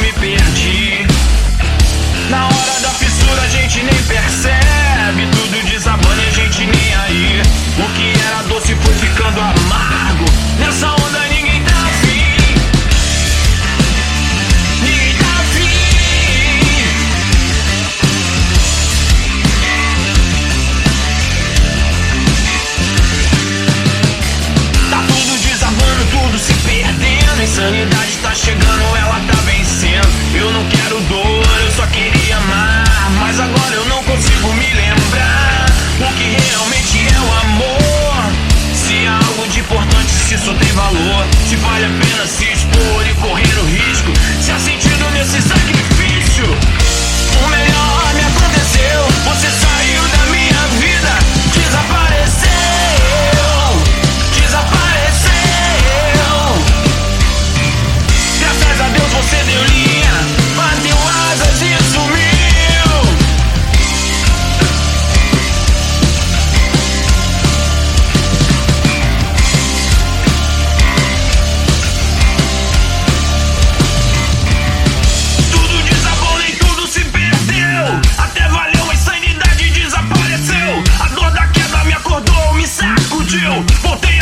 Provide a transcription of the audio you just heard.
me perdi. Na hora da fissura a gente nem percebe. explodiu. Voltei